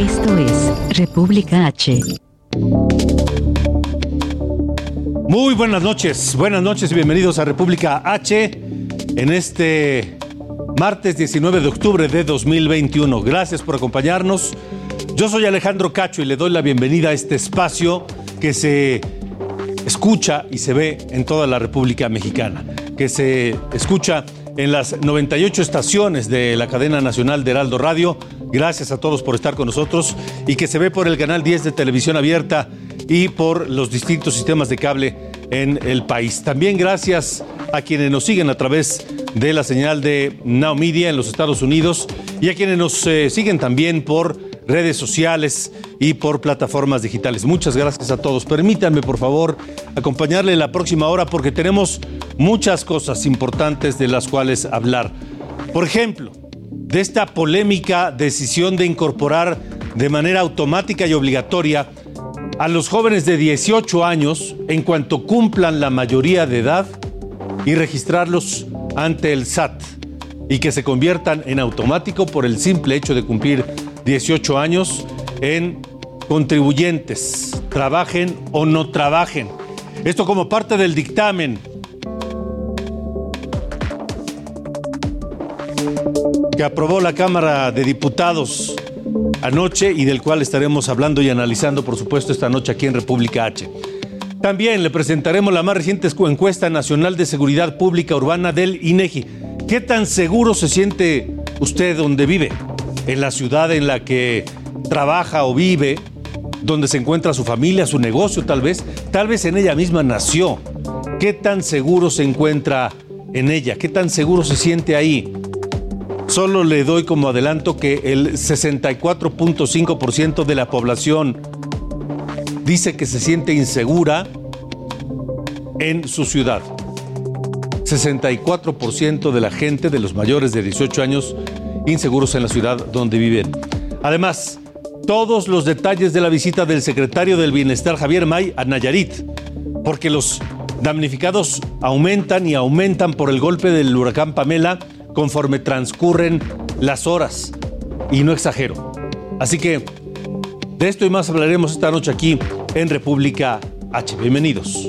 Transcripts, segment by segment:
Esto es República H. Muy buenas noches, buenas noches y bienvenidos a República H en este martes 19 de octubre de 2021. Gracias por acompañarnos. Yo soy Alejandro Cacho y le doy la bienvenida a este espacio que se escucha y se ve en toda la República Mexicana, que se escucha en las 98 estaciones de la cadena nacional de Heraldo Radio. Gracias a todos por estar con nosotros y que se ve por el canal 10 de televisión abierta y por los distintos sistemas de cable en el país. También gracias a quienes nos siguen a través de la señal de Now Media en los Estados Unidos y a quienes nos eh, siguen también por redes sociales y por plataformas digitales. Muchas gracias a todos. Permítanme, por favor, acompañarle la próxima hora porque tenemos muchas cosas importantes de las cuales hablar. Por ejemplo, de esta polémica decisión de incorporar de manera automática y obligatoria a los jóvenes de 18 años en cuanto cumplan la mayoría de edad y registrarlos ante el SAT y que se conviertan en automático por el simple hecho de cumplir 18 años en contribuyentes, trabajen o no trabajen. Esto como parte del dictamen que aprobó la Cámara de Diputados anoche y del cual estaremos hablando y analizando, por supuesto, esta noche aquí en República H. También le presentaremos la más reciente encuesta nacional de seguridad pública urbana del INEGI. ¿Qué tan seguro se siente usted donde vive? ¿En la ciudad en la que trabaja o vive? ¿Donde se encuentra su familia, su negocio tal vez? Tal vez en ella misma nació. ¿Qué tan seguro se encuentra en ella? ¿Qué tan seguro se siente ahí? Solo le doy como adelanto que el 64.5% de la población dice que se siente insegura en su ciudad. 64% de la gente de los mayores de 18 años inseguros en la ciudad donde viven. Además, todos los detalles de la visita del secretario del Bienestar Javier May a Nayarit, porque los damnificados aumentan y aumentan por el golpe del huracán Pamela conforme transcurren las horas. Y no exagero. Así que de esto y más hablaremos esta noche aquí en República H. Bienvenidos.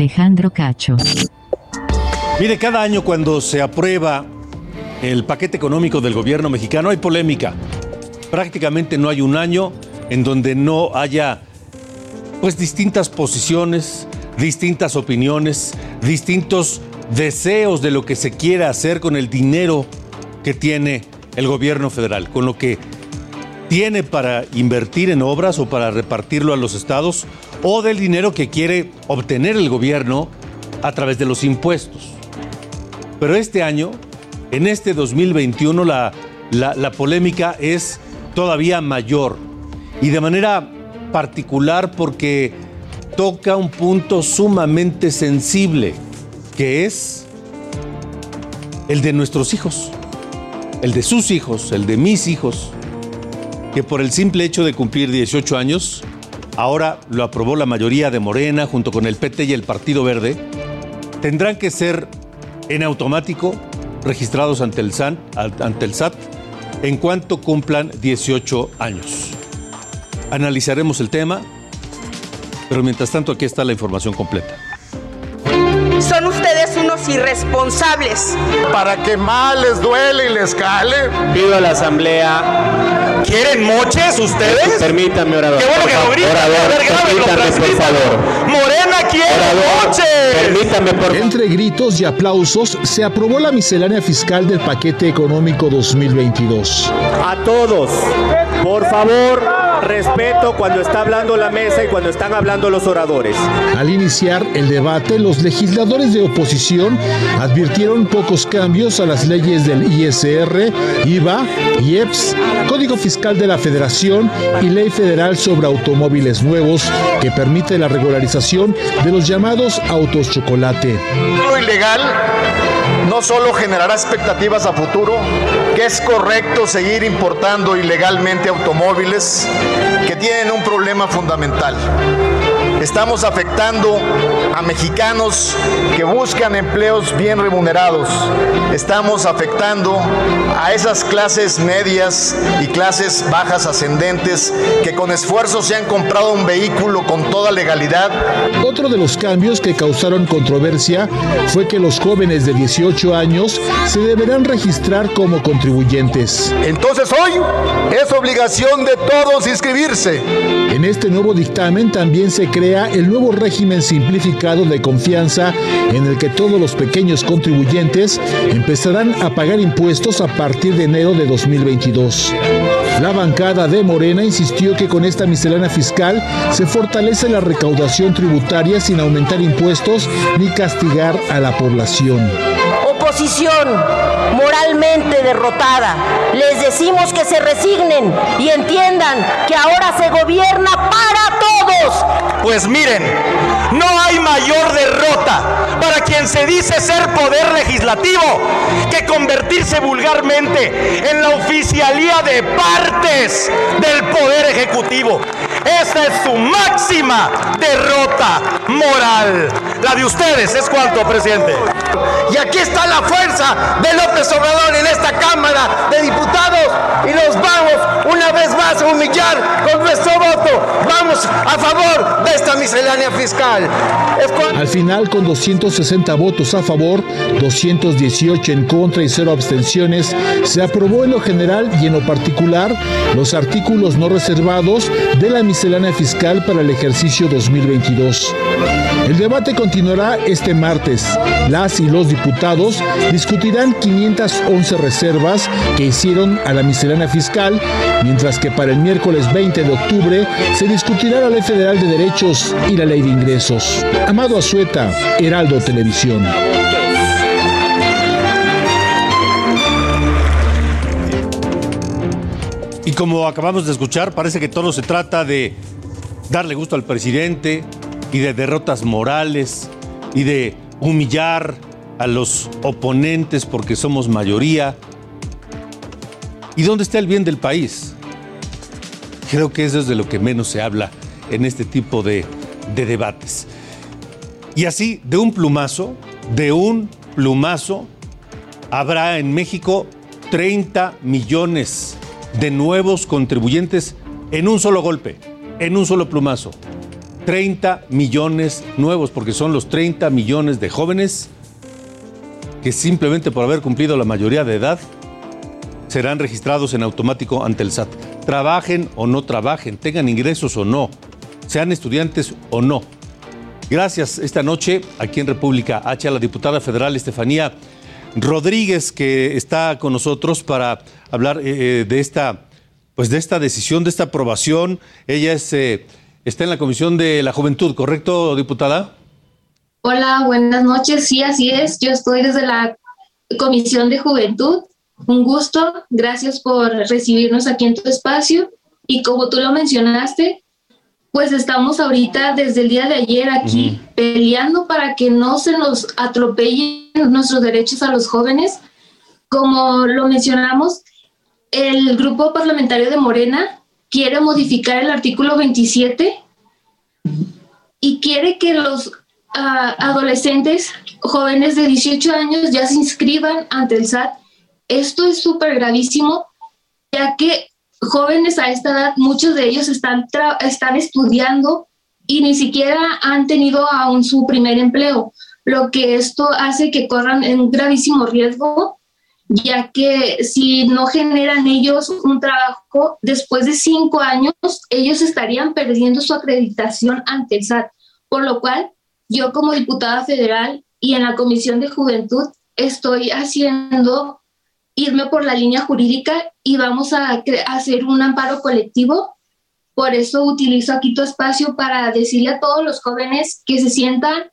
Alejandro Cacho. Mire, cada año cuando se aprueba el paquete económico del gobierno mexicano hay polémica. Prácticamente no hay un año en donde no haya pues distintas posiciones, distintas opiniones, distintos deseos de lo que se quiere hacer con el dinero que tiene el gobierno federal, con lo que tiene para invertir en obras o para repartirlo a los estados o del dinero que quiere obtener el gobierno a través de los impuestos. Pero este año, en este 2021, la, la, polémica es todavía mayor y de manera particular porque toca un punto sumamente sensible, que es el de nuestros hijos, el de sus hijos, el de mis hijos, que por el simple hecho de cumplir 18 años, ahora lo aprobó la mayoría de Morena junto con el PT y el Partido Verde, tendrán que ser en automático registrados ante el, SAN, ante el SAT en cuanto cumplan 18 años. Analizaremos el tema, pero mientras tanto aquí está la información completa. Son irresponsables. Para que mal les duele y les cale. Pido a la asamblea. ¿Quieren moches ustedes? Permítame, orador. Qué bueno que lo gritan. Orador, permítame, por favor. Morena quiere Orador, moches. Permítame, por favor. Entre gritos y aplausos se aprobó la miscelánea fiscal del paquete económico 2022. A todos, por favor, respeto cuando está hablando la mesa y cuando están hablando los oradores. Al iniciar el debate, los legisladores de oposición advirtieron pocos cambios a las leyes del ISR, IVA, IEPS, Código Fiscal de la Federación y Ley Federal sobre Automóviles Nuevos, que permite la regularización de los llamados autos chocolate. Lo ilegal no solo generará expectativas a futuro, que es correcto seguir importando ilegalmente automóviles que tienen un problema fundamental. Estamos afectando a mexicanos que buscan empleos bien remunerados. Estamos afectando a esas clases medias y clases bajas ascendentes que con esfuerzo se han comprado un vehículo con toda legalidad. Otro de los cambios que causaron controversia fue que los jóvenes de 18 años se deberán registrar como contribuyentes. Entonces hoy es obligación de todos inscribirse. En este nuevo dictamen también se crea el nuevo régimen simplificado de confianza en el que todos los pequeños contribuyentes empezarán a pagar impuestos a partir de enero de 2022. La bancada de Morena insistió que con esta miscelánea fiscal se fortalece la recaudación tributaria sin aumentar impuestos ni castigar a la población oposición moralmente derrotada. Les decimos que se resignen y entiendan que ahora se gobierna para todos. Pues miren, no hay mayor derrota para quien se dice ser poder legislativo que convertirse vulgarmente en la oficialía de partes del poder ejecutivo. Esa es su máxima derrota moral. La de ustedes es cuánto, presidente. Y aquí está la fuerza de López Obrador en esta Cámara de Diputados y los vamos una vez más a humillar con nuestro voto. Vamos a favor de esta miscelánea fiscal. Al final, con 260 votos a favor, 218 en contra y cero abstenciones, se aprobó en lo general y en lo particular los artículos no reservados de la miscelánea fiscal para el ejercicio 2022. El debate continuará este martes. Las y los diputados discutirán 511 reservas que hicieron a la miscelánea fiscal, mientras que para el miércoles 20 de octubre se discutirá la Ley Federal de Derechos y la Ley de Ingresos. Amado Azueta, Heraldo Televisión. Y como acabamos de escuchar, parece que todo se trata de darle gusto al presidente y de derrotas morales y de humillar a los oponentes porque somos mayoría. ¿Y dónde está el bien del país? Creo que eso es de lo que menos se habla en este tipo de, de debates. Y así, de un plumazo, de un plumazo, habrá en México 30 millones de nuevos contribuyentes en un solo golpe, en un solo plumazo. 30 millones nuevos, porque son los 30 millones de jóvenes que simplemente por haber cumplido la mayoría de edad serán registrados en automático ante el SAT. Trabajen o no trabajen, tengan ingresos o no, sean estudiantes o no. Gracias esta noche aquí en República H a la diputada federal Estefanía Rodríguez que está con nosotros para hablar eh, de esta pues de esta decisión, de esta aprobación. Ella es, eh, está en la Comisión de la Juventud, ¿correcto, diputada? Hola, buenas noches. Sí, así es. Yo estoy desde la Comisión de Juventud. Un gusto. Gracias por recibirnos aquí en tu espacio. Y como tú lo mencionaste, pues estamos ahorita desde el día de ayer aquí peleando para que no se nos atropellen nuestros derechos a los jóvenes. Como lo mencionamos, el grupo parlamentario de Morena quiere modificar el artículo 27 y quiere que los uh, adolescentes jóvenes de 18 años ya se inscriban ante el SAT. Esto es súper gravísimo, ya que jóvenes a esta edad, muchos de ellos están, están estudiando y ni siquiera han tenido aún su primer empleo. lo que esto hace que corran en un gravísimo riesgo, ya que si no generan ellos un trabajo, después de cinco años, ellos estarían perdiendo su acreditación ante el SAT, por lo cual yo como diputada federal y en la Comisión de Juventud estoy haciendo irme por la línea jurídica y vamos a hacer un amparo colectivo. Por eso utilizo aquí tu espacio para decirle a todos los jóvenes que se sientan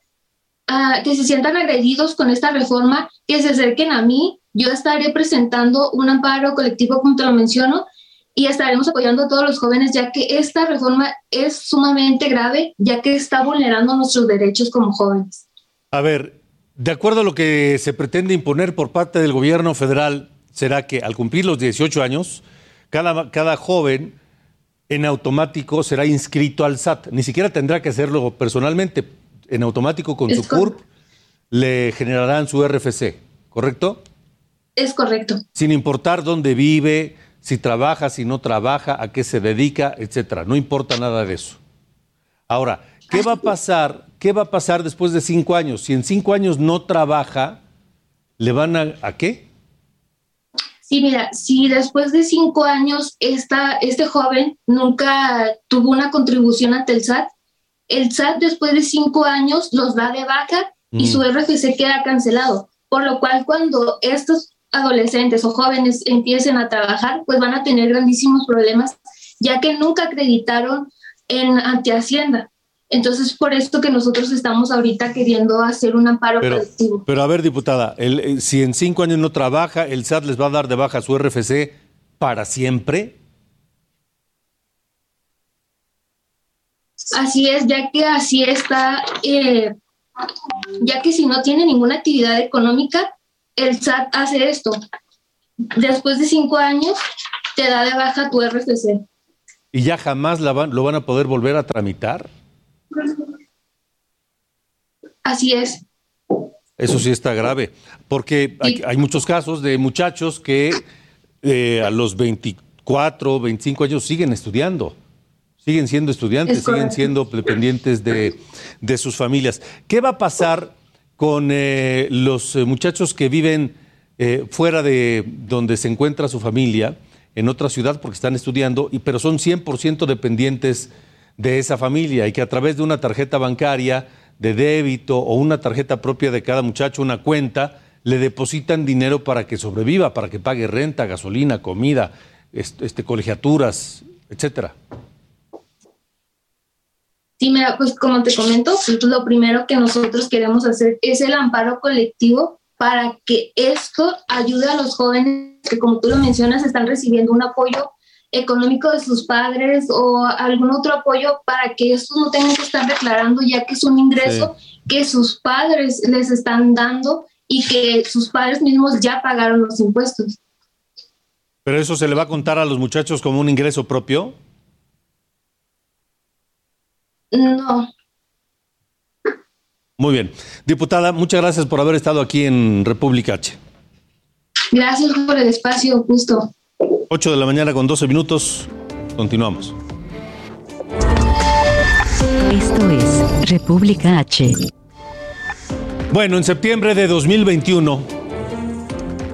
uh, que se sientan agredidos con esta reforma, que se acerquen a mí. Yo estaré presentando un amparo colectivo, como te lo menciono, y estaremos apoyando a todos los jóvenes, ya que esta reforma es sumamente grave, ya que está vulnerando nuestros derechos como jóvenes. A ver, de acuerdo a lo que se pretende imponer por parte del gobierno federal, será que al cumplir los 18 años, cada, cada joven en automático será inscrito al SAT. Ni siquiera tendrá que hacerlo personalmente. En automático con Es su CURP le generarán su RFC, ¿correcto? Es correcto. Sin importar dónde vive, si trabaja, si no trabaja, a qué se dedica, etcétera. No importa nada de eso. Ahora, ¿qué va a pasar? ¿Qué va a pasar después de cinco años? Si en cinco años no trabaja, ¿le van a, a qué? Sí, mira, si después de cinco años esta, este joven nunca tuvo una contribución ante el SAT, el SAT después de cinco años los da de baja y Mm. su RFC queda cancelado. Por lo cual, cuando estos adolescentes o jóvenes empiecen a trabajar, pues van a tener grandísimos problemas, ya que nunca acreditaron en ante Hacienda. Entonces, por esto que nosotros estamos ahorita queriendo hacer un amparo Pero, colectivo. pero a ver, diputada, el- el- si en cinco años no trabaja, ¿el SAT les va a dar de baja su RFC para siempre? Así es, ya que así está, eh, ya que si no tiene ninguna actividad económica, el SAT hace esto. Después de cinco años, te da de baja tu RFC. ¿Y ya jamás la van- lo van a poder volver a tramitar? Así es. Eso sí está grave, porque hay, hay muchos casos de muchachos que eh, a los 24, 25 años siguen estudiando, siguen siendo estudiantes, Es siguen siendo dependientes de, de sus familias. ¿Qué va a pasar con eh, los eh, muchachos que viven eh, fuera de donde se encuentra su familia, en otra ciudad porque están estudiando, y, pero son 100% dependientes de esa familia y que a través de una tarjeta bancaria de débito o una tarjeta propia de cada muchacho, una cuenta, le depositan dinero para que sobreviva, para que pague renta, gasolina, comida, est- este, colegiaturas, etcétera. Sí, mira, pues como te comento, pues, lo primero que nosotros queremos hacer es el amparo colectivo para que esto ayude a los jóvenes que, como tú lo mencionas, están recibiendo un apoyo económico de sus padres o algún otro apoyo para que estos no tengan que estar declarando ya que es un ingreso que sus padres les están dando y que sus padres mismos ya pagaron los impuestos. Pero eso se le va a contar a los muchachos como un ingreso propio. No, Muy bien. Diputada, muchas gracias por haber estado aquí en República H. gracias por el espacio, justo. 8 de la mañana con 12 minutos. Continuamos. Esto es República H. Bueno, en septiembre de 2021,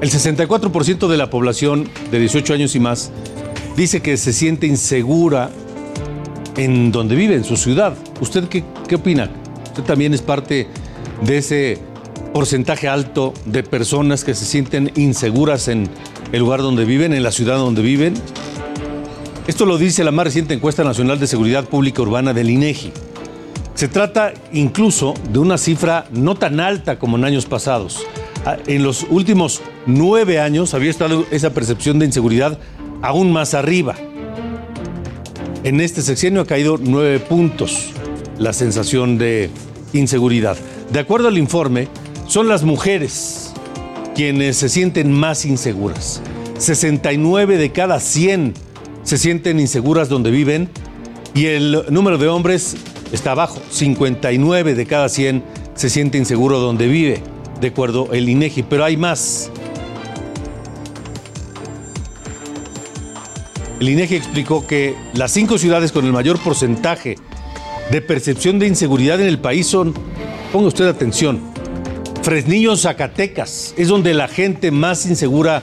el 64% de la población de 18 años y más dice que se siente insegura en donde vive, en su ciudad. ¿Usted qué, opina? ¿Usted también es parte de ese porcentaje alto de personas que se sienten inseguras en el lugar donde viven, en la ciudad donde viven? Esto lo dice la más reciente encuesta nacional de seguridad pública urbana del INEGI. Se trata incluso de una cifra no tan alta como en años pasados. Ah, En los últimos nueve años había estado esa percepción de inseguridad aún más arriba. En este sexenio ha caído nueve puntos la sensación de inseguridad. De acuerdo al informe, son las mujeres quienes se sienten más inseguras. 69 de cada 100 se sienten inseguras donde viven y el número de hombres está abajo. 59 de cada 100 se siente inseguro donde vive, de acuerdo el INEGI, pero hay más. El INEGI explicó que las cinco ciudades con el mayor porcentaje de percepción de inseguridad en el país son, ponga usted atención, Fresnillo, Zacatecas, es donde la gente más insegura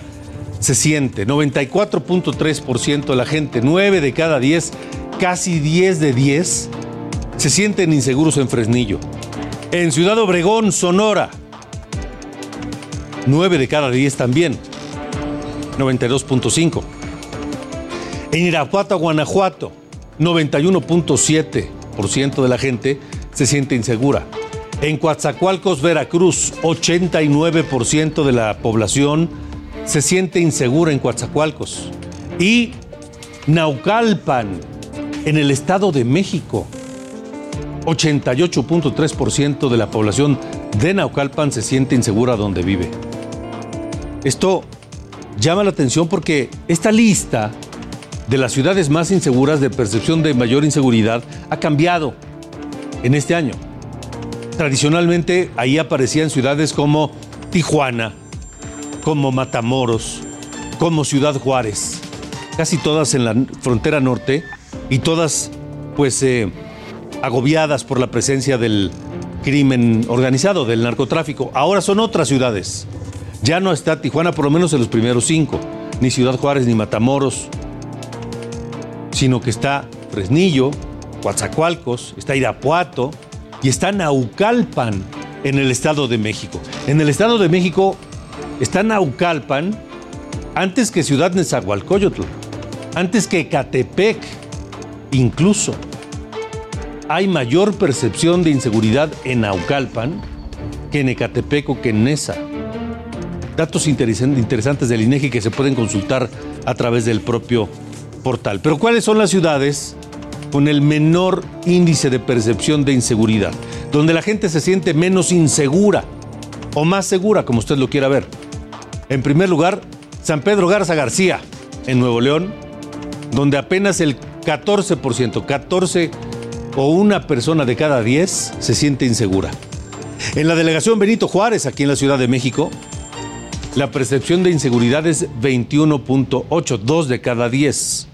se siente. 94.3% de la gente, 9 de cada 10, casi 10 de 10, se sienten inseguros en Fresnillo. En Ciudad Obregón, Sonora, 9 de cada 10 también, 92.5. En Irapuato, Guanajuato, 91.7% de la gente se siente insegura. En Coatzacoalcos, Veracruz, 89% de la población se siente insegura en Coatzacoalcos. Y Naucalpan, en el Estado de México, 88.3% de la población de Naucalpan se siente insegura donde vive. Esto llama la atención porque esta lista de las ciudades más inseguras de percepción de mayor inseguridad ha cambiado en este año. Tradicionalmente ahí aparecían ciudades como Tijuana, como Matamoros, como Ciudad Juárez, casi todas en la frontera norte y todas pues eh, agobiadas por la presencia del crimen organizado, del narcotráfico. Ahora son otras ciudades. Ya no está Tijuana por lo menos en los primeros cinco, ni Ciudad Juárez ni Matamoros, sino que está Fresnillo, Coatzacoalcos, está Irapuato y está Naucalpan en el Estado de México. En el Estado de México está Naucalpan antes que Ciudad Nezahualcóyotl, antes que Catepec, incluso. Hay mayor percepción de inseguridad en Naucalpan que en Ecatepec o que en Nesa. Datos interesantes del INEGI que se pueden consultar a través del propio portal. Pero ¿cuáles son las ciudades con el menor índice de percepción de inseguridad? Donde la gente se siente menos insegura o más segura, como usted lo quiera ver. En primer lugar, San Pedro Garza García, en Nuevo León, donde apenas el 14%, 14 o una persona de cada 10 se siente insegura. En la delegación Benito Juárez, aquí en la Ciudad de México, la percepción de inseguridad es 21.8, 2 de cada 10.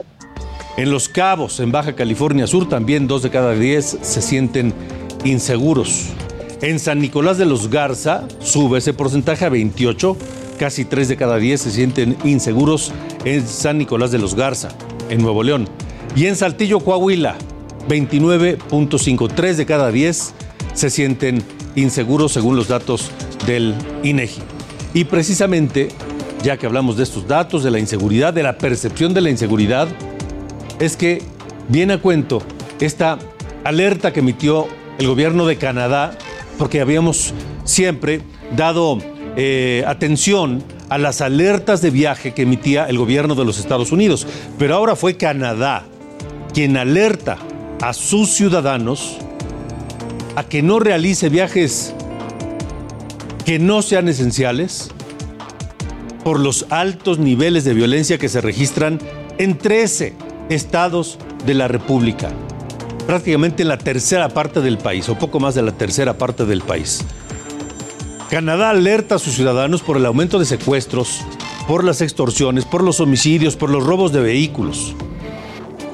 En Los Cabos, en Baja California Sur, también 2 de cada 10 se sienten inseguros. En San Nicolás de los Garza sube ese porcentaje a 28, casi 3 de cada 10 se sienten inseguros en San Nicolás de los Garza, en Nuevo León. Y en Saltillo, Coahuila, 29.5, 3 de cada 10 se sienten inseguros según los datos del INEGI. Y precisamente, ya que hablamos de estos datos, de la inseguridad, de la percepción de la inseguridad, es que viene a cuento esta alerta que emitió el gobierno de Canadá, porque habíamos siempre dado eh, atención a las alertas de viaje que emitía el gobierno de los Estados Unidos. Pero ahora fue Canadá quien alerta a sus ciudadanos a que no realice viajes que no sean esenciales por los altos niveles de violencia que se registran en 13 estados de la República, prácticamente en la tercera parte del país, o poco más de la tercera parte del país. Canadá alerta a sus ciudadanos por el aumento de secuestros, por las extorsiones, por los homicidios, por los robos de vehículos.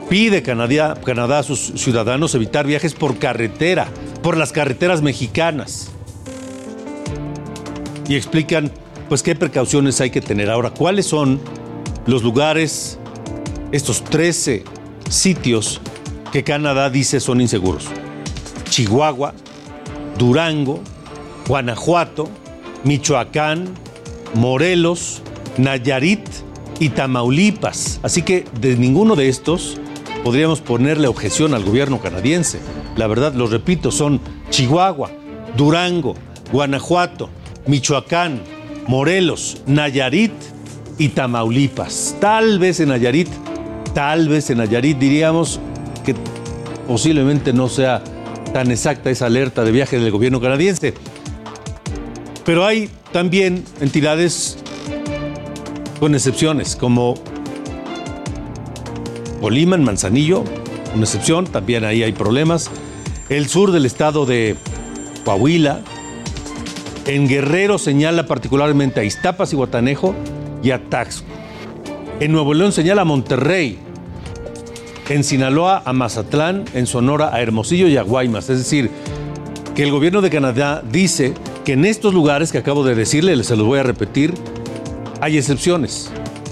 Pide Canadá, Canadá a sus ciudadanos evitar viajes por carretera, por las carreteras mexicanas. Y explican pues qué precauciones hay que tener. Ahora, ¿cuáles son los lugares, estos 13 sitios que Canadá dice son inseguros? Chihuahua, Durango, Guanajuato, Michoacán, Morelos, Nayarit y Tamaulipas. Así que de ninguno de estos podríamos ponerle objeción al gobierno canadiense. La verdad, lo repito, son Chihuahua, Durango, Guanajuato, Michoacán, Morelos, Nayarit y Tamaulipas. Tal vez en Nayarit, tal vez en Nayarit diríamos que posiblemente no sea tan exacta esa alerta de viaje del gobierno canadiense. Pero hay también entidades con excepciones, como Colima, en Manzanillo, una excepción, también ahí hay problemas. El sur del estado de Coahuila. En Guerrero señala particularmente a Iztapas y Guatanejo y a Taxco. En Nuevo León señala a Monterrey. En Sinaloa a Mazatlán, en Sonora a Hermosillo y a Guaymas. Es decir, que el gobierno de Canadá dice que en estos lugares que acabo de decirle, se los voy a repetir, hay excepciones.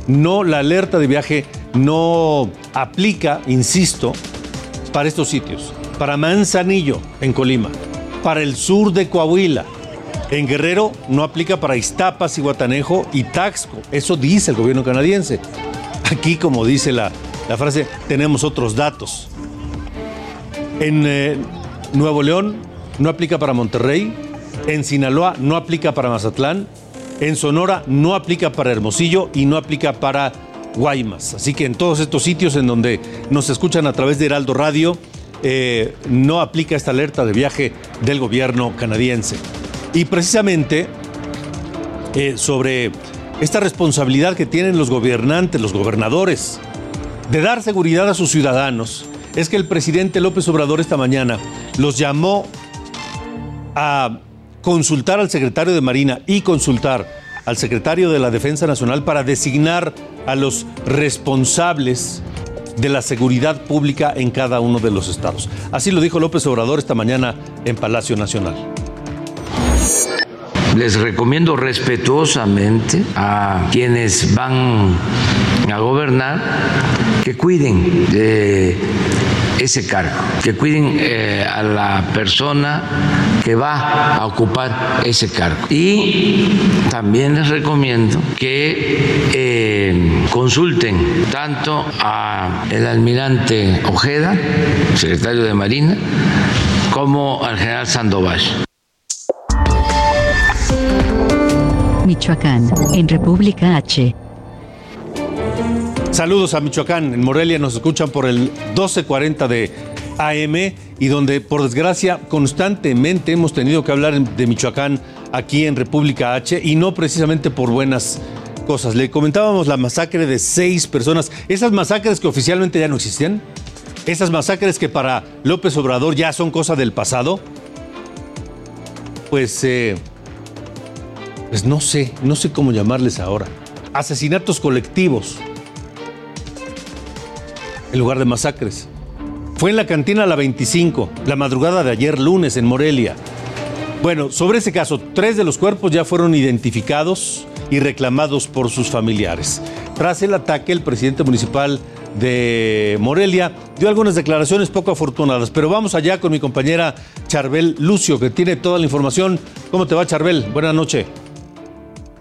No, la alerta de viaje no aplica, insisto, para estos sitios. Para Manzanillo, en Colima. Para el sur de Coahuila. En Guerrero no aplica para Iztapas y Guatanejo y Taxco. Eso dice el gobierno canadiense. Aquí, como dice la, la frase, tenemos otros datos. En eh, Nuevo León no aplica para Monterrey. En Sinaloa no aplica para Mazatlán. En Sonora no aplica para Hermosillo y no aplica para Guaymas. Así que en todos estos sitios en donde nos escuchan a través de Heraldo Radio, eh, no aplica esta alerta de viaje del gobierno canadiense. Y precisamente eh, sobre esta responsabilidad que tienen los gobernantes, los gobernadores, de dar seguridad a sus ciudadanos, es que el presidente López Obrador esta mañana los llamó a consultar al secretario de Marina y consultar al secretario de la Defensa Nacional para designar a los responsables de la seguridad pública en cada uno de los estados. Así lo dijo López Obrador esta mañana en Palacio Nacional. Les recomiendo respetuosamente a quienes van a gobernar que cuiden de ese cargo, que cuiden eh, a la persona que va a ocupar ese cargo. Y también les recomiendo que eh, consulten tanto a el almirante Ojeda, secretario de Marina, como al general Sandoval. Michoacán, en República H. Saludos a Michoacán. En Morelia nos escuchan por el 1240 de AM y donde por desgracia constantemente hemos tenido que hablar de Michoacán aquí en República H y no precisamente por buenas cosas. Le comentábamos la masacre de seis personas, esas masacres que oficialmente ya no existían, esas masacres que para López Obrador ya son cosa del pasado. Pues, eh, pues no sé, no sé cómo llamarles ahora. Asesinatos colectivos en lugar de masacres. Fue en la cantina La 25, la madrugada de ayer lunes en Morelia. Bueno, sobre ese caso, tres de los cuerpos ya fueron identificados y reclamados por sus familiares. Tras el ataque, el presidente municipal de Morelia dio algunas declaraciones poco afortunadas, pero vamos allá con mi compañera Charbel Lucio, que tiene toda la información. ¿Cómo te va, Charbel? Buenas noches.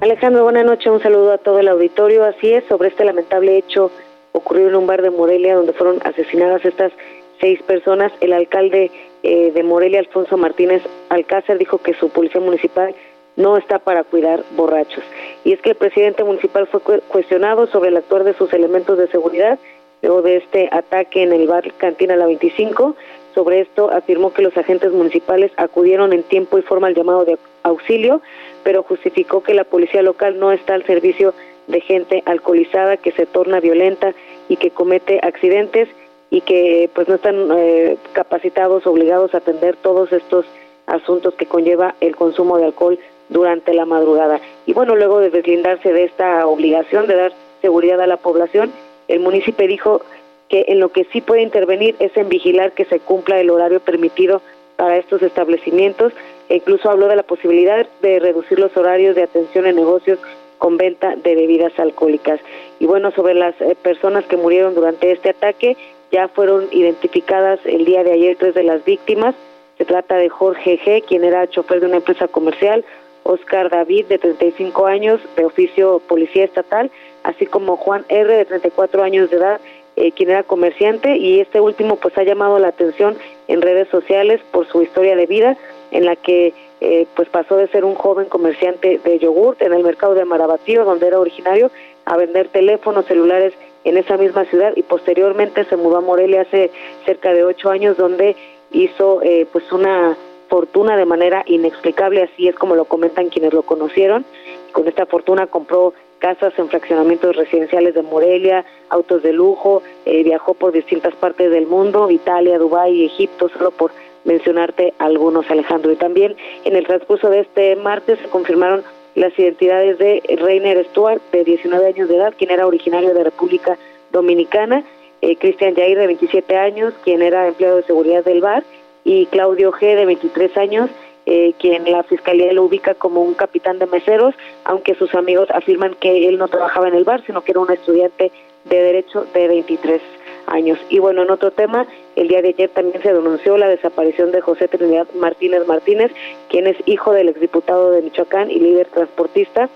Alejandro, buenas noches. Un saludo a todo el auditorio. Así es, sobre este lamentable hecho ocurrió en un bar de Morelia donde fueron asesinadas estas seis personas. El alcalde eh, de Morelia, Alfonso Martínez Alcácer, dijo que su policía municipal no está para cuidar borrachos. Y es que el presidente municipal fue cuestionado sobre el actuar de sus elementos de seguridad luego de este ataque en el bar Cantina La 25. Sobre esto afirmó que los agentes municipales acudieron en tiempo y forma al llamado de auxilio, pero justificó que la policía local no está al servicio de gente alcoholizada que se torna violenta y que comete accidentes y que pues no están eh, capacitados, obligados a atender todos estos asuntos que conlleva el consumo de alcohol durante la madrugada. Y bueno, luego de deslindarse de esta obligación de dar seguridad a la población, el municipio dijo que en lo que sí puede intervenir es en vigilar que se cumpla el horario permitido para estos establecimientos e incluso habló de la posibilidad de reducir los horarios de atención en negocios con venta de bebidas alcohólicas. Y bueno, sobre las eh, personas que murieron durante este ataque, ya fueron identificadas el día de ayer tres de las víctimas. Se trata de Jorge G., quien era chofer de una empresa comercial, Oscar David, de 35 años, de oficio policía estatal, así como Juan R., de 34 años de edad, eh, quien era comerciante, y este último pues ha llamado la atención en redes sociales por su historia de vida, en la que eh, pues pasó de ser un joven comerciante de yogurt en el mercado de Marabatío, donde era originario, a vender teléfonos celulares en esa misma ciudad y posteriormente se mudó a Morelia hace cerca de ocho años, donde hizo eh, pues una fortuna de manera inexplicable, así es como lo comentan quienes lo conocieron. Con esta fortuna compró casas en fraccionamientos residenciales de Morelia, autos de lujo, eh, viajó por distintas partes del mundo, Italia, Dubái, Egipto, solo por mencionarte algunos, Alejandro. Y también en el transcurso de este martes se confirmaron las identidades de Reiner Stuart, de 19 años de edad, quien era originario de República Dominicana, eh, Cristian Jair, de 27 años, quien era empleado de seguridad del bar, y Claudio G., de 23 años, eh, quien la fiscalía lo ubica como un capitán de meseros, aunque sus amigos afirman que él no trabajaba en el bar, sino que era un estudiante de derecho de 23 años. Y bueno, en otro tema, el día de ayer también se denunció la desaparición de José Trinidad Martínez Martínez, quien es hijo del exdiputado de Michoacán y líder transportista,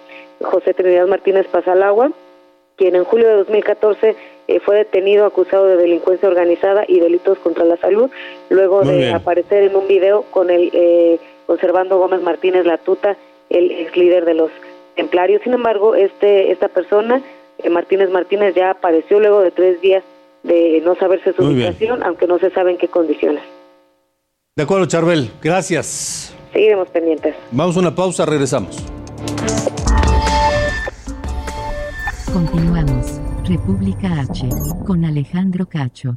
José Trinidad Martínez Pasalagua, quien en julio de 2014 eh, fue detenido acusado de delincuencia organizada y delitos contra la salud, luego de aparecer en un video con el eh, conservando Gómez Martínez Latuta, el ex líder de los templarios. Sin embargo, este esta persona, eh, Martínez Martínez, ya apareció luego de tres días de no saberse su ubicación, aunque no se sabe en qué condiciones. De acuerdo, Charbel, gracias. Seguiremos pendientes. Vamos a una pausa, regresamos. Continuamos. República H. Con Alejandro Cacho.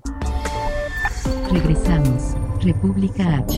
Regresamos. República H.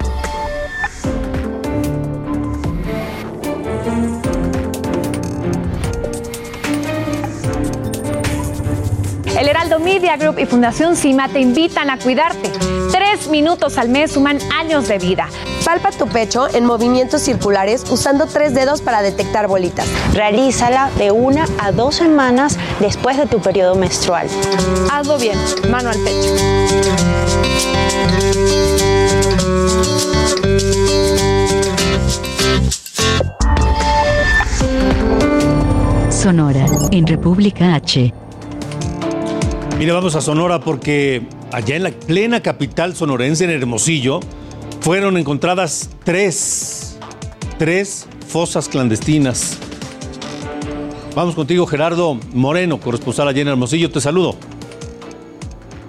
Media Group y Fundación CIMA te invitan a cuidarte. Tres minutos al mes suman años de vida. Palpa tu pecho en movimientos circulares usando tres dedos para detectar bolitas. Realízala de una a dos semanas después de tu periodo menstrual. Hazlo bien, mano al pecho. Sonora, en República H. Mire, vamos a Sonora porque allá en la plena capital sonorense, en Hermosillo, fueron encontradas tres, tres fosas clandestinas. Vamos contigo, Gerardo Moreno, corresponsal allá en Hermosillo. Te saludo.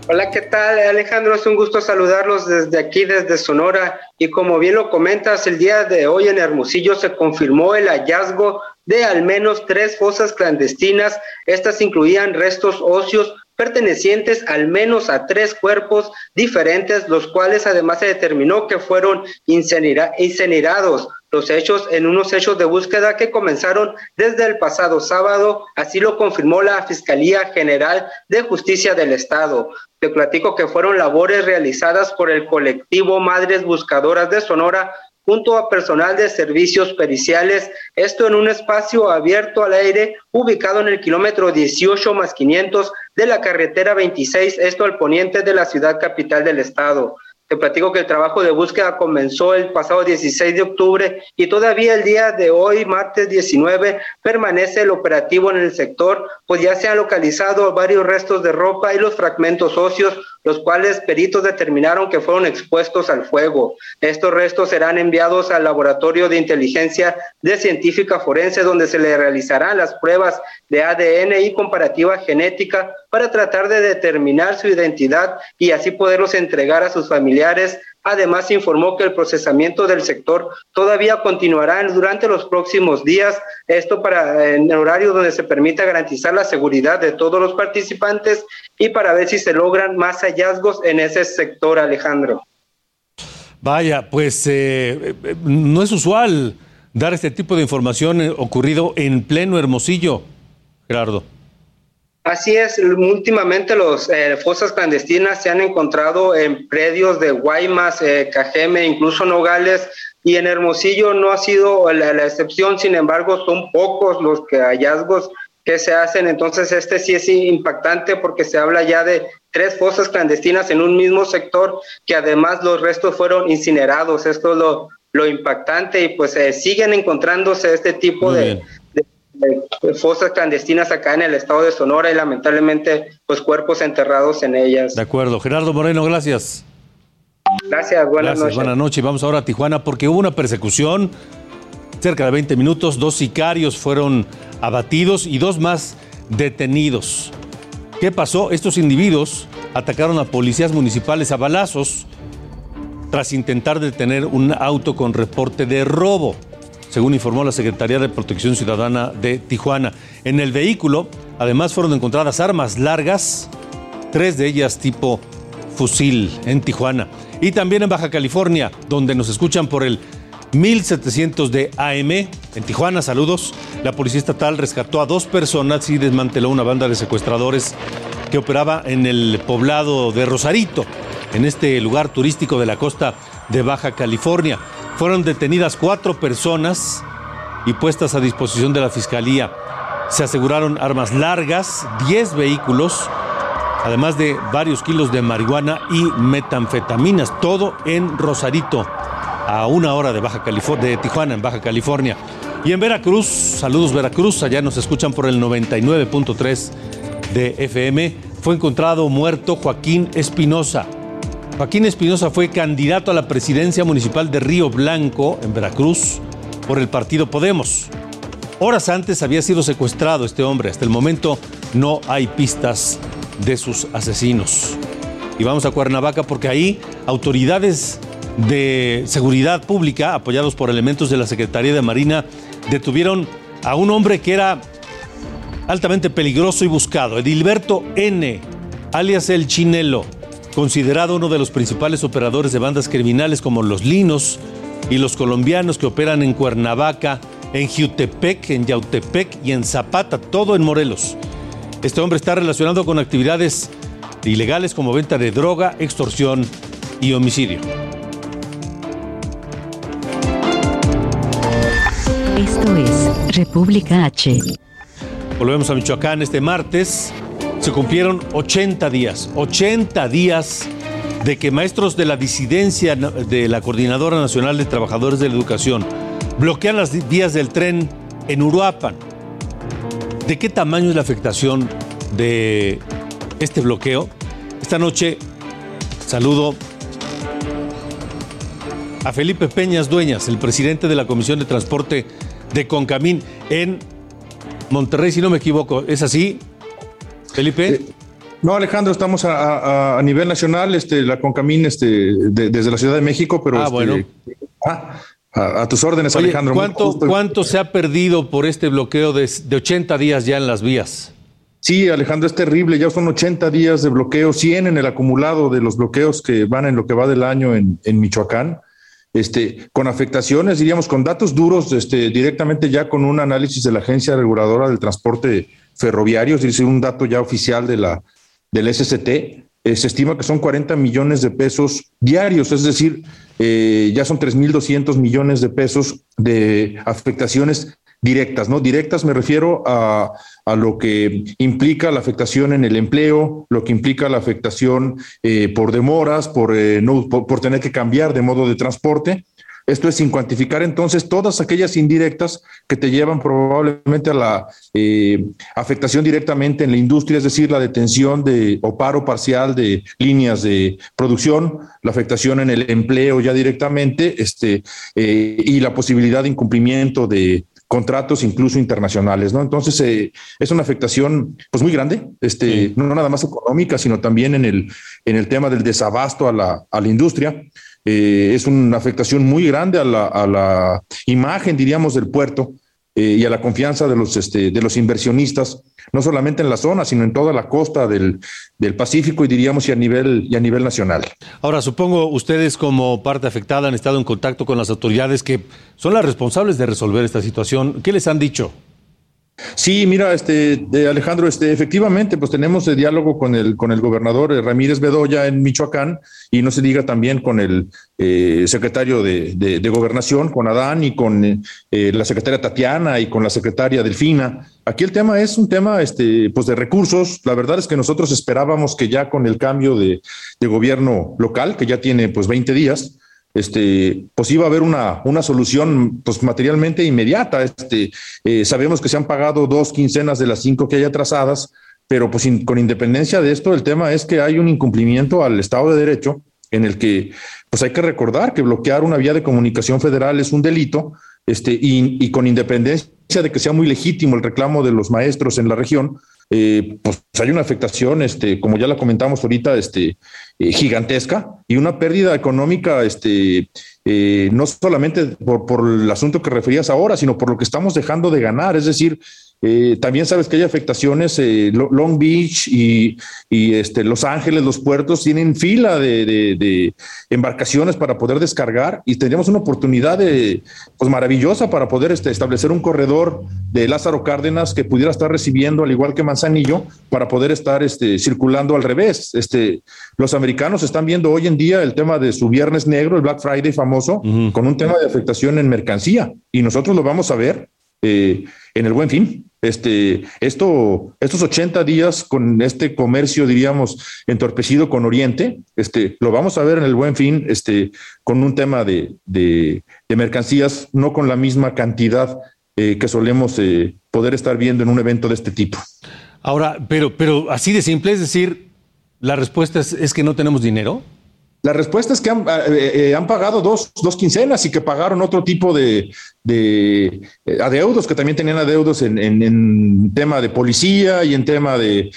Hola, ¿qué tal Alejandro? Es un gusto saludarlos desde aquí, desde Sonora. Y como bien lo comentas, el día de hoy en Hermosillo se confirmó el hallazgo de al menos tres fosas clandestinas. Estas incluían restos óseos pertenecientes al menos a tres cuerpos diferentes, los cuales además se determinó que fueron incinerados. Los hechos en unos hechos de búsqueda que comenzaron desde el pasado sábado, así lo confirmó la Fiscalía General de Justicia del Estado. Te platico que fueron labores realizadas por el colectivo Madres Buscadoras de Sonora junto a personal de servicios periciales, esto en un espacio abierto al aire ubicado en el kilómetro 18 más 500 de la carretera 26, esto al poniente de la ciudad capital del estado. Te platico que el trabajo de búsqueda comenzó el pasado 16 de octubre y todavía el día de hoy, martes 19, permanece el operativo en el sector, pues ya se han localizado varios restos de ropa y los fragmentos óseos, los cuales peritos determinaron que fueron expuestos al fuego. Estos restos serán enviados al laboratorio de inteligencia de científica forense, donde se le realizarán las pruebas de ADN y comparativa genética para tratar de determinar su identidad y así poderlos entregar a sus familiares. Además, informó que el procesamiento del sector todavía continuará durante los próximos días, esto para en el horario donde se permita garantizar la seguridad de todos los participantes y para ver si se logran más hallazgos en ese sector, Alejandro. Vaya, pues eh, no es usual dar este tipo de información eh, ocurrido en pleno Hermosillo, Gerardo. Así es, últimamente las eh, fosas clandestinas se han encontrado en predios de Guaymas, eh, Cajeme, incluso Nogales, y en Hermosillo no ha sido la, excepción, sin embargo son pocos los que hallazgos que se hacen, entonces este sí es impactante porque se habla ya de tres fosas clandestinas en un mismo sector que además los restos fueron incinerados, esto es lo, lo impactante y pues eh, siguen encontrándose este tipo de, fosas clandestinas acá en el estado de Sonora y lamentablemente pues cuerpos enterrados en ellas. De acuerdo. Gerardo Moreno, gracias. Gracias, buenas noches. Buenas noches. Vamos ahora a Tijuana porque hubo una persecución, cerca de 20 minutos, dos sicarios fueron abatidos y dos más detenidos. ¿Qué pasó? Estos individuos atacaron a policías municipales a balazos tras intentar detener un auto con reporte de robo, según informó la Secretaría de Protección Ciudadana de Tijuana. En el vehículo, además, fueron encontradas armas largas, tres de ellas tipo fusil en Tijuana. Y también en Baja California, donde nos escuchan por el 1700 de AM. En Tijuana, saludos. La Policía Estatal rescató a dos personas y desmanteló una banda de secuestradores que operaba en el poblado de Rosarito, en este lugar turístico de la costa de Baja California. Fueron detenidas cuatro personas y puestas a disposición de la Fiscalía. Se aseguraron armas largas, 10 vehículos, además de varios kilos de marihuana y metanfetaminas, todo en Rosarito a una hora de, Baja California, de Tijuana, en Baja California. Y en Veracruz, saludos Veracruz, allá nos escuchan por el 99.3 de FM, fue encontrado muerto Joaquín Espinosa. Joaquín Espinosa fue candidato a la presidencia municipal de Río Blanco, en Veracruz, por el partido Podemos. Horas antes había sido secuestrado este hombre. Hasta el momento no hay pistas de sus asesinos. Y vamos a Cuernavaca porque ahí autoridades de Seguridad Pública, apoyados por elementos de la Secretaría de Marina, detuvieron a un hombre que era altamente peligroso y buscado, Edilberto N., alias El Chinelo, considerado uno de los principales operadores de bandas criminales como los Linos y los colombianos que operan en Cuernavaca, en Jiutepec, en Yautepec y en Zapata, todo en Morelos. Este hombre está relacionado con actividades ilegales como venta de droga, extorsión y homicidio. Esto es República H. Volvemos a Michoacán este martes. Se cumplieron 80 días, 80 días de que maestros de la disidencia de la Coordinadora Nacional de Trabajadores de la Educación bloquean las vías del tren en Uruapan. ¿De qué tamaño es la afectación de este bloqueo? Esta noche saludo a Felipe Peñas Dueñas, el presidente de la Comisión de Transporte de Concamín en Monterrey, si no me equivoco. ¿Es así, Felipe? Eh, no, Alejandro, estamos a, nivel nacional, este, la Concamín este, desde la Ciudad de México, pero... Ah, este, bueno. Ah, a, tus órdenes, Alejandro. ¿cuánto, ¿Cuánto se ha perdido por este bloqueo de, de 80 días ya en las vías? Sí, Alejandro, es terrible. Ya son 80 días de bloqueo, 100 en el acumulado de los bloqueos que van en lo que va del año en, en Michoacán este, con afectaciones, diríamos, con datos duros, este, directamente ya con un análisis de la Agencia Reguladora del Transporte Ferroviario, es decir, un dato ya oficial de la, del SCT, eh, se estima que son 40 millones de pesos diarios, es decir, eh, ya son 3.200 millones de pesos de afectaciones directas, ¿no? Directas me refiero a, lo que implica la afectación en el empleo, lo que implica la afectación eh, por demoras, por, no, por, tener que cambiar de modo de transporte. Esto es sin cuantificar entonces todas aquellas indirectas que te llevan probablemente a la eh, afectación directamente en la industria, es decir, la detención de o paro parcial de líneas de producción, la afectación en el empleo ya directamente, este, y la posibilidad de incumplimiento de, contratos incluso internacionales, ¿no? Entonces eh, es una afectación pues muy grande, este, no nada más económica, sino también en el, en el tema del desabasto a la, a la industria. Eh, es una afectación muy grande a la, a la imagen, diríamos, del puerto eh, y a la confianza de los, este, de los inversionistas, no solamente en la zona, sino en toda la costa del, del Pacífico y diríamos y a, nivel, y a nivel nacional. Ahora, supongo ustedes como parte afectada han estado en contacto con las autoridades que son las responsables de resolver esta situación. ¿Qué les han dicho? Sí, mira, este, Alejandro, este, efectivamente, pues tenemos el diálogo con el, con el gobernador eh, Ramírez Bedoya en Michoacán y no se diga también con el eh, secretario de, de, Gobernación, con Adán y con eh, la secretaria Tatiana y con la secretaria Delfina. Aquí el tema es un tema este, pues de recursos. La verdad es que nosotros esperábamos que ya con el cambio de, de gobierno local, que ya tiene pues 20 días, este, pues iba a haber una, una solución pues materialmente inmediata. Este, eh, sabemos que se han pagado dos quincenas de las cinco que hay atrasadas, pero pues con independencia de esto, el tema es que hay un incumplimiento al Estado de Derecho en el que pues hay que recordar que bloquear una vía de comunicación federal es un delito, este, y, y con independencia de que sea muy legítimo el reclamo de los maestros en la región, eh, pues hay una afectación, este, como ya la comentamos ahorita, este, eh, gigantesca y una pérdida económica, este, eh, no solamente por, por el asunto que referías ahora, sino por lo que estamos dejando de ganar. Es decir, eh, también sabes que hay afectaciones, eh, Long Beach y, y, este, Los Ángeles, los puertos tienen fila de, de, de, embarcaciones para poder descargar y tendríamos una oportunidad de, pues, maravillosa para poder este, establecer un corredor de Lázaro Cárdenas que pudiera estar recibiendo, al igual que Manzanillo, para poder estar este, circulando al revés. Este, los americanos están viendo hoy en día el tema de su Viernes Negro, el Black Friday famoso, uh -huh. con un tema de afectación en mercancía y nosotros lo vamos a ver. Eh, en el buen fin. Este, esto, estos 80 días con este comercio, diríamos, entorpecido con Oriente, este, lo vamos a ver en el buen fin, este, con un tema de, de, de mercancías, no con la misma cantidad eh, que solemos eh, poder estar viendo en un evento de este tipo. Ahora, pero, pero así de simple, es decir, la respuesta es, es que no tenemos dinero. La respuesta es que han, eh, eh, han pagado dos, dos, quincenas y que pagaron otro tipo de, eh, adeudos, que también tenían adeudos en, tema de policía y en tema de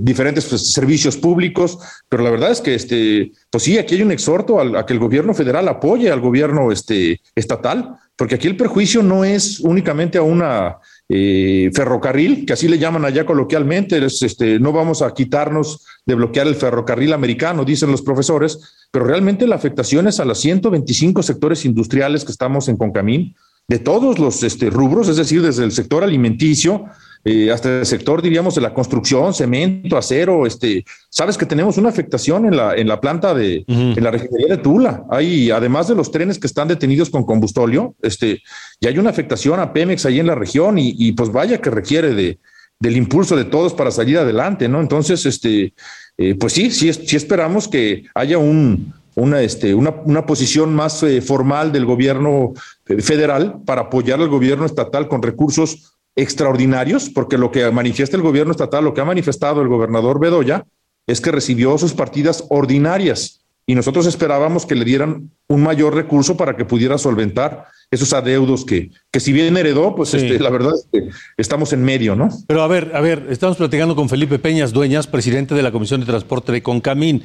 diferentes pues, servicios públicos. Pero la verdad es que, este, pues sí, aquí hay un exhorto a, a que el gobierno federal apoye al gobierno este, estatal, porque aquí el perjuicio no es únicamente a una eh, ferrocarril, que así le llaman allá coloquialmente, es, este, no vamos a quitarnos de bloquear el ferrocarril americano, dicen los profesores, pero realmente la afectación es a los 125 sectores industriales que estamos en Concamín, de todos los este, rubros, es decir, desde el sector alimenticio, eh, hasta el sector, diríamos, de la construcción, cemento, acero, este, sabes que tenemos una afectación en la, en la planta de, uh -huh. en la refinería de Tula. Hay, además de los trenes que están detenidos con combustóleo, este, y hay una afectación a Pemex ahí en la región y, y pues vaya que requiere de, del impulso de todos para salir adelante, ¿no? Entonces, este, eh, pues sí, sí, sí esperamos que haya un, una, este, una, una posición más eh, formal del gobierno federal para apoyar al gobierno estatal con recursos extraordinarios, porque lo que manifiesta el gobierno estatal, lo que ha manifestado el gobernador Bedoya, es que recibió sus partidas ordinarias y nosotros esperábamos que le dieran un mayor recurso para que pudiera solventar esos adeudos que, que si bien heredó, pues sí. este, la verdad es que estamos en medio, ¿no? Pero a ver, a ver, estamos platicando con Felipe Peñas Dueñas, presidente de la Comisión de Transporte de Concamín.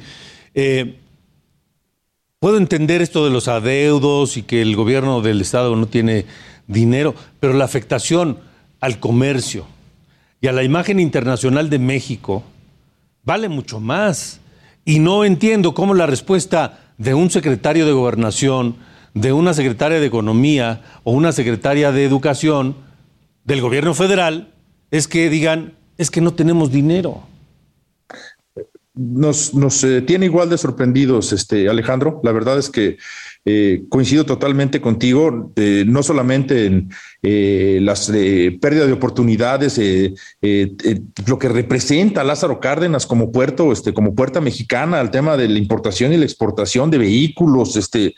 Eh, puedo entender esto de los adeudos y que el gobierno del Estado no tiene dinero, pero la afectación al comercio y a la imagen internacional de México vale mucho más. Y no entiendo cómo la respuesta de un secretario de gobernación, de una secretaria de economía o una secretaria de educación del gobierno federal es que digan, es que no tenemos dinero. Nos, nos eh, tiene igual de sorprendidos, este, Alejandro. La verdad es que eh, coincido totalmente contigo, eh, no solamente en eh, las pérdidas de oportunidades, lo que representa Lázaro Cárdenas como puerto, este, como puerta mexicana, al tema de la importación y la exportación de vehículos, este,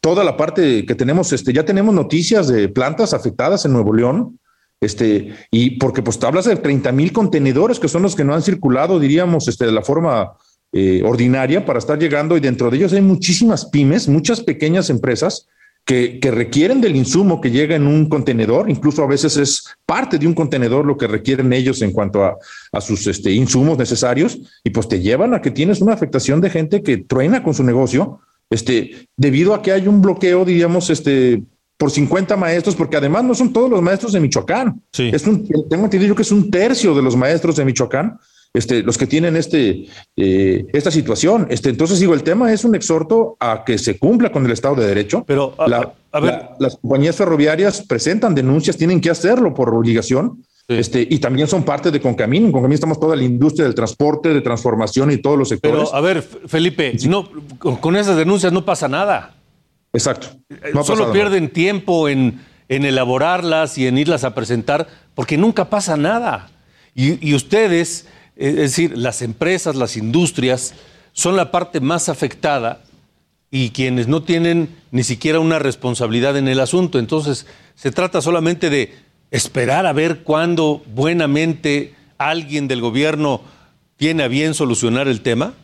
toda la parte que tenemos, este, ya tenemos noticias de plantas afectadas en Nuevo León. Este, y porque pues hablas de 30 mil contenedores que son los que no han circulado, diríamos, este, de la forma eh, ordinaria para estar llegando y dentro de ellos hay muchísimas pymes, muchas pequeñas empresas que, que, requieren del insumo que llega en un contenedor, incluso a veces es parte de un contenedor lo que requieren ellos en cuanto a, a sus este, insumos necesarios y pues te llevan a que tienes una afectación de gente que truena con su negocio, este, debido a que hay un bloqueo, diríamos, este, por 50 maestros, porque además no son todos los maestros de Michoacán. Sí. Es un, tengo entendido que es un tercio de los maestros de Michoacán este, los que tienen este, eh, esta situación. Este, entonces, digo, el tema es un exhorto a que se cumpla con el Estado de Derecho. Pero, a, la, a ver. La, las compañías ferroviarias presentan denuncias, tienen que hacerlo por obligación. Sí. Este, y también son parte de Concamín. En Concamín estamos toda la industria del transporte, de transformación y todos los sectores. Pero, a ver, Felipe, sí. no, con esas denuncias no pasa nada. Exacto. No Solo pierden nada. tiempo en, en, elaborarlas y en irlas a presentar, porque nunca pasa nada. Y, y ustedes es decir, las empresas, las industrias son la parte más afectada y quienes no tienen ni siquiera una responsabilidad en el asunto. Entonces, se trata solamente de esperar a ver cuándo buenamente alguien del gobierno tiene a bien solucionar el tema.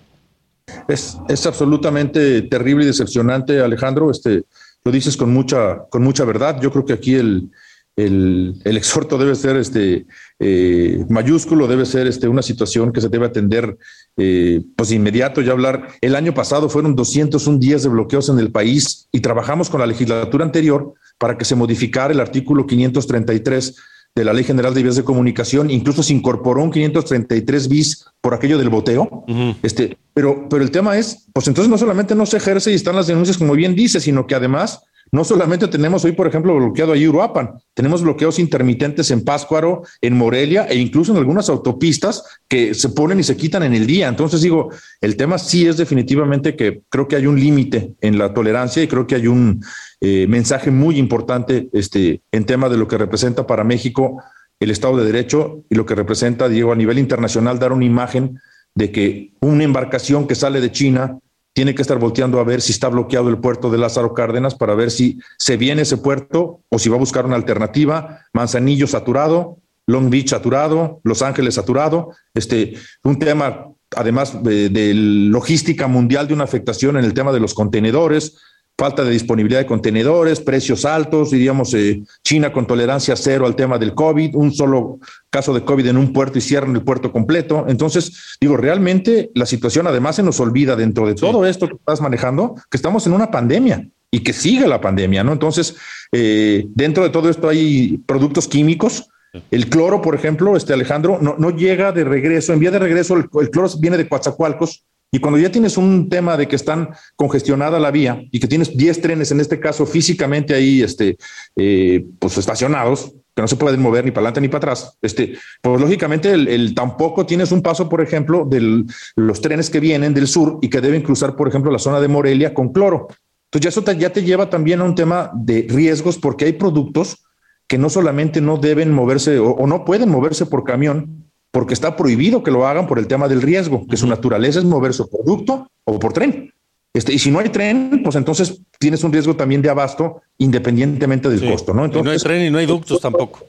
Es, es absolutamente terrible y decepcionante, Alejandro. Este, lo dices con mucha, con mucha verdad. Yo creo que aquí el, el, el exhorto debe ser este, eh, mayúsculo, debe ser este, una situación que se debe atender eh, pues inmediato y hablar. El año pasado fueron 201 días de bloqueos en el país y trabajamos con la legislatura anterior para que se modificara el artículo 533 de la Ley General de Vías de Comunicación, incluso se incorporó un 533 bis por aquello del boteo. este, pero, pero el tema es, pues entonces no solamente no se ejerce y están las denuncias como bien dice, sino que además no solamente tenemos hoy, por ejemplo, bloqueado ahí Uruapan, tenemos bloqueos intermitentes en Páscuaro, en Morelia e incluso en algunas autopistas que se ponen y se quitan en el día. Entonces digo, el tema sí es definitivamente que creo que hay un límite en la tolerancia y creo que hay un eh, mensaje muy importante este, en tema de lo que representa para México el Estado de Derecho y lo que representa, Diego, a nivel internacional, dar una imagen de que una embarcación que sale de China tiene que estar volteando a ver si está bloqueado el puerto de Lázaro Cárdenas para ver si se viene ese puerto o si va a buscar una alternativa. Manzanillo saturado, Long Beach saturado, Los Ángeles saturado. Este, un tema, además de, de logística mundial, de una afectación en el tema de los contenedores falta de disponibilidad de contenedores, precios altos, diríamos eh, China con tolerancia cero al tema del COVID, un solo caso de COVID en un puerto y cierran el puerto completo. Entonces, digo, realmente la situación además se nos olvida dentro de todo esto que estás manejando, que estamos en una pandemia y que sigue la pandemia, ¿no? Entonces, eh, dentro de todo esto hay productos químicos. El cloro, por ejemplo, este Alejandro, no, no llega de regreso, en vía de regreso, el, el cloro viene de Coatzacoalcos, y cuando ya tienes un tema de que están congestionada la vía y que tienes 10 trenes, en este caso físicamente ahí, este, eh, pues estacionados, que no se pueden mover ni para adelante ni para atrás, este, pues lógicamente el, tampoco tienes un paso, por ejemplo, de los trenes que vienen del sur y que deben cruzar, por ejemplo, la zona de Morelia con cloro. Entonces eso ya te lleva también a un tema de riesgos porque hay productos que no solamente no deben moverse o no pueden moverse por camión, porque está prohibido que lo hagan por el tema del riesgo, que su naturaleza es mover su producto o por tren. Este, y si no hay tren, pues entonces tienes un riesgo también de abasto independientemente del costo, ¿no? Entonces, no hay tren y no hay ductos tampoco.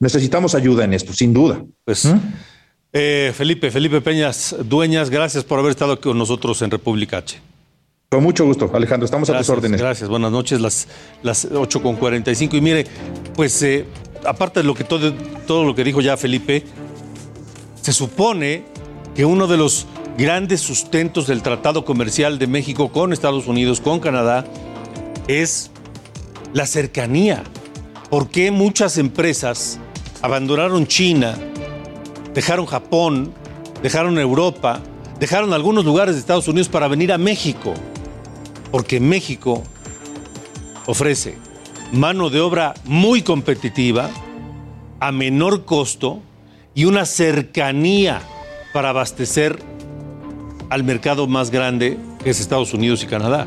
Necesitamos ayuda en esto, sin duda. Pues, eh, Felipe, Felipe Peñas, dueñas, gracias por haber estado aquí con nosotros en República H. Con mucho gusto, Alejandro, estamos a tus órdenes. Gracias, buenas noches, las, las 8 con 45. Y mire, pues eh, aparte de lo que todo, todo lo que dijo ya Felipe, se supone que uno de los grandes sustentos del Tratado Comercial de México con Estados Unidos, con Canadá, es la cercanía. ¿Por qué muchas empresas abandonaron China, dejaron Japón, dejaron Europa, dejaron algunos lugares de Estados Unidos para venir a México? Porque México ofrece mano de obra muy competitiva, a menor costo, y una cercanía para abastecer al mercado más grande que es Estados Unidos y Canadá.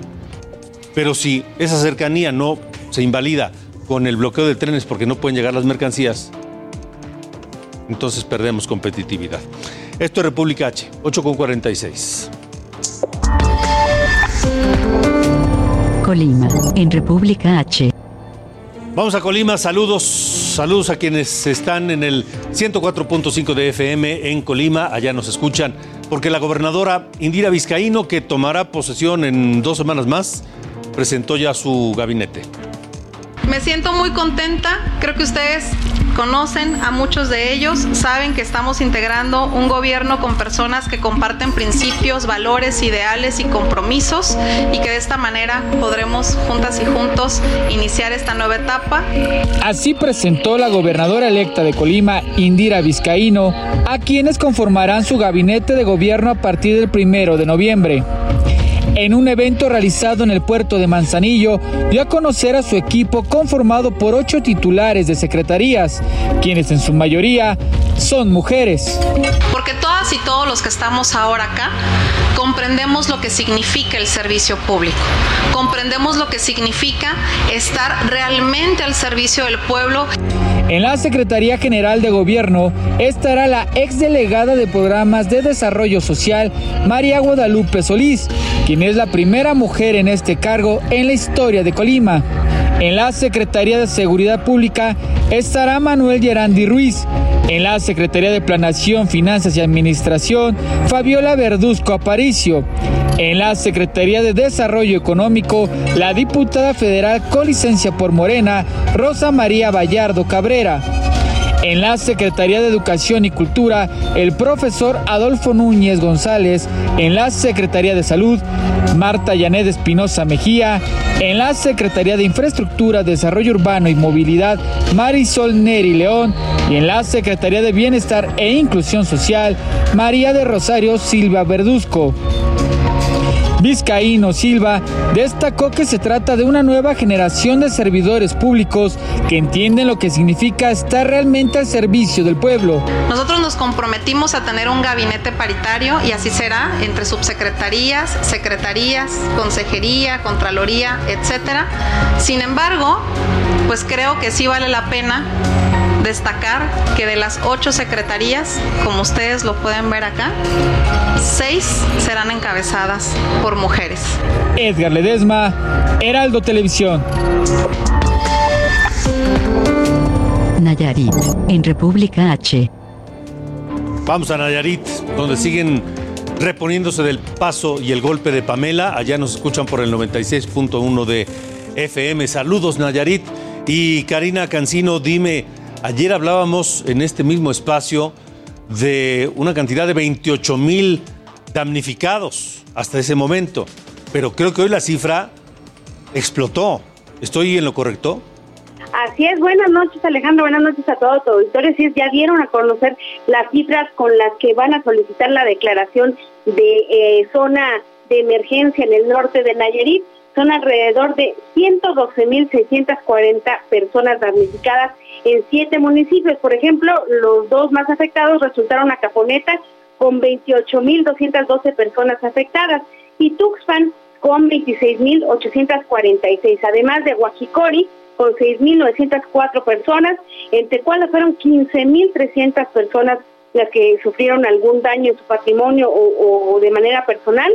Pero si esa cercanía no se invalida con el bloqueo de trenes porque no pueden llegar las mercancías, entonces perdemos competitividad. Esto es República H, 8.46. Colima, en República H. Vamos a Colima, saludos, saludos a quienes están en el 104.5 de FM en Colima, allá nos escuchan, porque la gobernadora Indira Vizcaíno, que tomará posesión en dos semanas más, presentó ya su gabinete. Me siento muy contenta, creo que ustedes conocen a muchos de ellos, saben que estamos integrando un gobierno con personas que comparten principios, valores, ideales y compromisos y que de esta manera podremos juntas y juntos iniciar esta nueva etapa. Así presentó la gobernadora electa de Colima, Indira Vizcaíno, a quienes conformarán su gabinete de gobierno a partir del primero de noviembre. En un evento realizado en el puerto de Manzanillo, dio a conocer a su equipo conformado por ocho titulares de secretarías, quienes en su mayoría son mujeres. Porque todas y todos los que estamos ahora acá comprendemos lo que significa el servicio público, comprendemos lo que significa estar realmente al servicio del pueblo. En la Secretaría General de Gobierno estará la exdelegada de Programas de Desarrollo Social, María Guadalupe Solís, quien es la primera mujer en este cargo en la historia de Colima. En la Secretaría de Seguridad Pública estará Manuel Gerandi Ruiz. En la Secretaría de Planación, Finanzas y Administración, Fabiola Verduzco Aparicio. En la Secretaría de Desarrollo Económico, la diputada federal con licencia por Morena, Rosa María Vallardo Cabrera. En la Secretaría de Educación y Cultura, el profesor Adolfo Núñez González. En la Secretaría de Salud, Marta Yanet Espinosa Mejía. En la Secretaría de Infraestructura, Desarrollo Urbano y Movilidad, Marisol Neri León. Y en la Secretaría de Bienestar e Inclusión Social, María de Rosario Silva Verduzco. Vizcaíno Silva destacó que se trata de una nueva generación de servidores públicos que entienden lo que significa estar realmente al servicio del pueblo. Nosotros nos comprometimos a tener un gabinete paritario y así será entre subsecretarías, secretarías, consejería, contraloría, etcétera. Sin embargo, pues creo que sí vale la pena destacar que de las ocho secretarías, como ustedes lo pueden ver acá, seis serán encabezadas por mujeres. Edgar Ledesma, Heraldo Televisión. Nayarit, en República H. Vamos a Nayarit, donde siguen reponiéndose del paso y el golpe de Pamela. Allá nos escuchan por el 96.1 de FM. Saludos, Nayarit. Y Karina Cancino, dime, ayer hablábamos en este mismo espacio de una cantidad de 28 mil damnificados hasta ese momento, pero creo que hoy la cifra explotó. ¿Estoy en lo correcto? Así es, buenas noches Alejandro, buenas noches a todo tu auditorio. Sí, ya dieron a conocer las cifras con las que van a solicitar la declaración de eh, zona de emergencia en el norte de Nayarit. Son alrededor de 112.640 personas damnificadas en siete municipios. Por ejemplo, los dos más afectados resultaron a Caponeta con 28.212 personas afectadas y Tuxpan con 26.846, además de Huajicori con 6.904 personas, en Tecuala fueron 15.300 personas las que sufrieron algún daño en su patrimonio o de manera personal.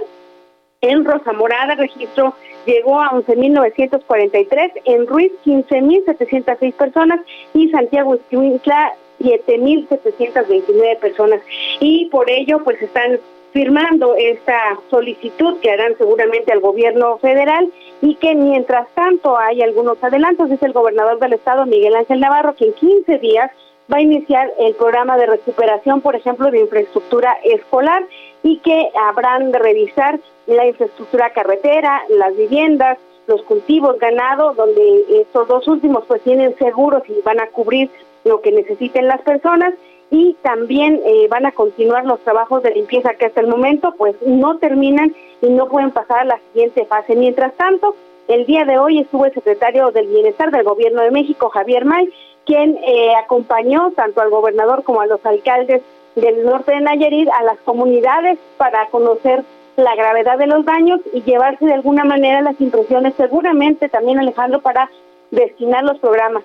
En Rosa Morada registro llegó a 11.943, en Ruiz 15.706 personas y Santiago Escuintla 7.729 personas. Y por ello pues están firmando esta solicitud que harán seguramente al gobierno federal y que mientras tanto hay algunos adelantos, dice el gobernador del estado Miguel Ángel Navarro, que en 15 días va a iniciar el programa de recuperación, por ejemplo, de infraestructura escolar y que habrán de revisar la infraestructura carretera, las viviendas, los cultivos, ganado, donde estos dos últimos pues tienen seguros y van a cubrir lo que necesiten las personas y también eh, van a continuar los trabajos de limpieza que hasta el momento pues no terminan y no pueden pasar a la siguiente fase. Mientras tanto, el día de hoy estuvo el secretario del Bienestar del Gobierno de México, Javier May, quien eh, acompañó tanto al gobernador como a los alcaldes del norte de Nayarit a las comunidades para conocer la gravedad de los daños y llevarse de alguna manera las impresiones, seguramente también Alejandro, para destinar los programas.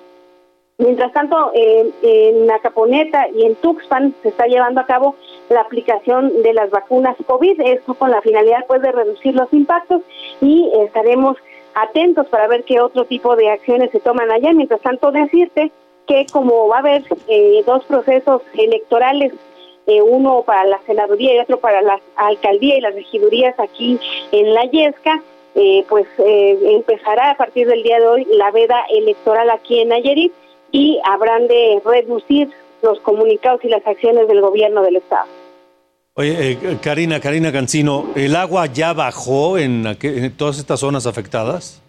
Mientras tanto, en Acaponeta y en Tuxpan se está llevando a cabo la aplicación de las vacunas COVID, esto con la finalidad pues de reducir los impactos y estaremos atentos para ver qué otro tipo de acciones se toman allá. Mientras tanto, decirte que como va a haber eh, dos procesos electorales, eh, uno para la senaduría y otro para la alcaldía y las regidurías aquí en La Yesca, eh, pues empezará a partir del día de hoy la veda electoral aquí en Nayarit y habrán de reducir los comunicados y las acciones del gobierno del estado. Oye, eh, Karina, Karina Cancino, ¿el agua ya bajó en, en todas estas zonas afectadas?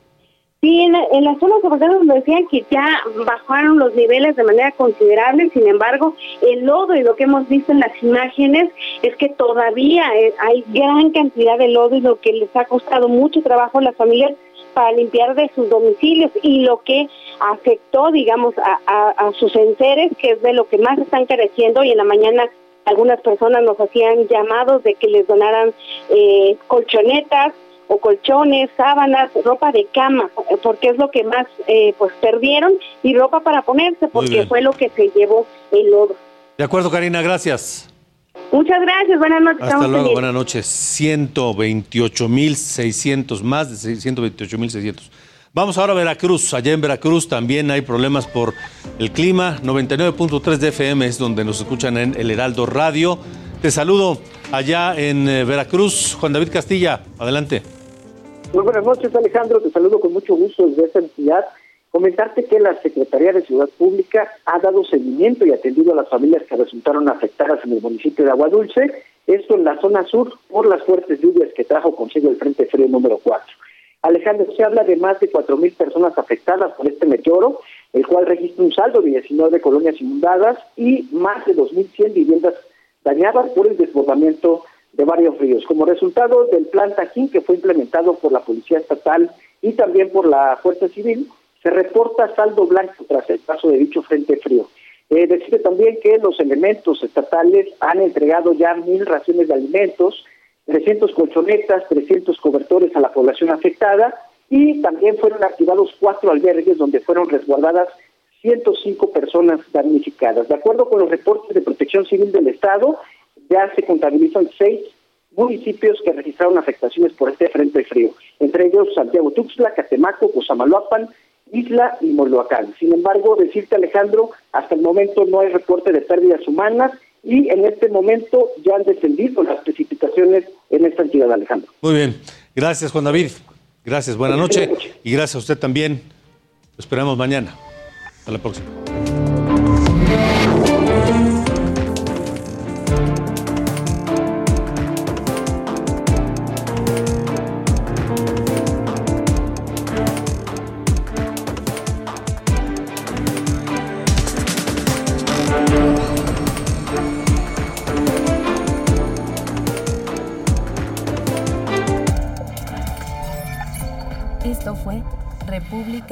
Sí, en, en, las zonas afectadas nos decían que ya bajaron los niveles de manera considerable, sin embargo, el lodo y lo que hemos visto en las imágenes es que todavía eh, hay gran cantidad de lodo y lo que les ha costado mucho trabajo a las familias para limpiar de sus domicilios y lo que afectó, digamos, a, sus enseres, que es de lo que más están careciendo y en la mañana algunas personas nos hacían llamados de que les donaran eh, colchonetas o colchones, sábanas, ropa de cama, porque es lo que más eh, pues perdieron y ropa para ponerse, porque fue lo que se llevó el lodo. De acuerdo, Karina, gracias. Muchas gracias, buenas noches. Hasta luego, buenas noches. 128.600, más de 128.600. Vamos ahora a Veracruz. Allá en Veracruz también hay problemas por el clima. 99.3 de FM es donde nos escuchan en El Heraldo Radio. Te saludo allá en eh, Veracruz. Juan David Castilla, adelante. Muy buenas noches, Alejandro. Te saludo con mucho gusto desde esta entidad. Comentarte que la Secretaría de Ciudad Pública ha dado seguimiento y atendido a las familias que resultaron afectadas en el municipio de Agua Dulce, esto en la zona sur por las fuertes lluvias que trajo consigo el Frente Frío número 4. Alejandro, se habla de más de 4.000 personas afectadas por este meteoro, el cual registra un saldo de 19 colonias inundadas y más de 2.100 viviendas dañadas por el desbordamiento de varios ríos. Como resultado del plan Tajín que fue implementado por la Policía Estatal y también por la Fuerza Civil, se reporta saldo blanco tras el paso de dicho frente frío. Eh, decide también que los elementos estatales han entregado ya mil raciones de alimentos, 300 colchonetas, 300 cobertores a la población afectada y también fueron activados cuatro albergues donde fueron resguardadas 105 personas damnificadas. De acuerdo con los reportes de protección civil del Estado, ya se contabilizan seis municipios que registraron afectaciones por este frente frío, entre ellos Santiago Tuxtla, Catemaco, Cosamaloapan, Isla y Moloacán. Sin embargo, decirte Alejandro, hasta el momento no hay reporte de pérdidas humanas y en este momento ya han descendido las precipitaciones en esta entidad, Alejandro. Muy bien. Gracias, Juan David. Gracias, buena noche. Y gracias a usted también. Lo esperamos mañana. Hasta la próxima.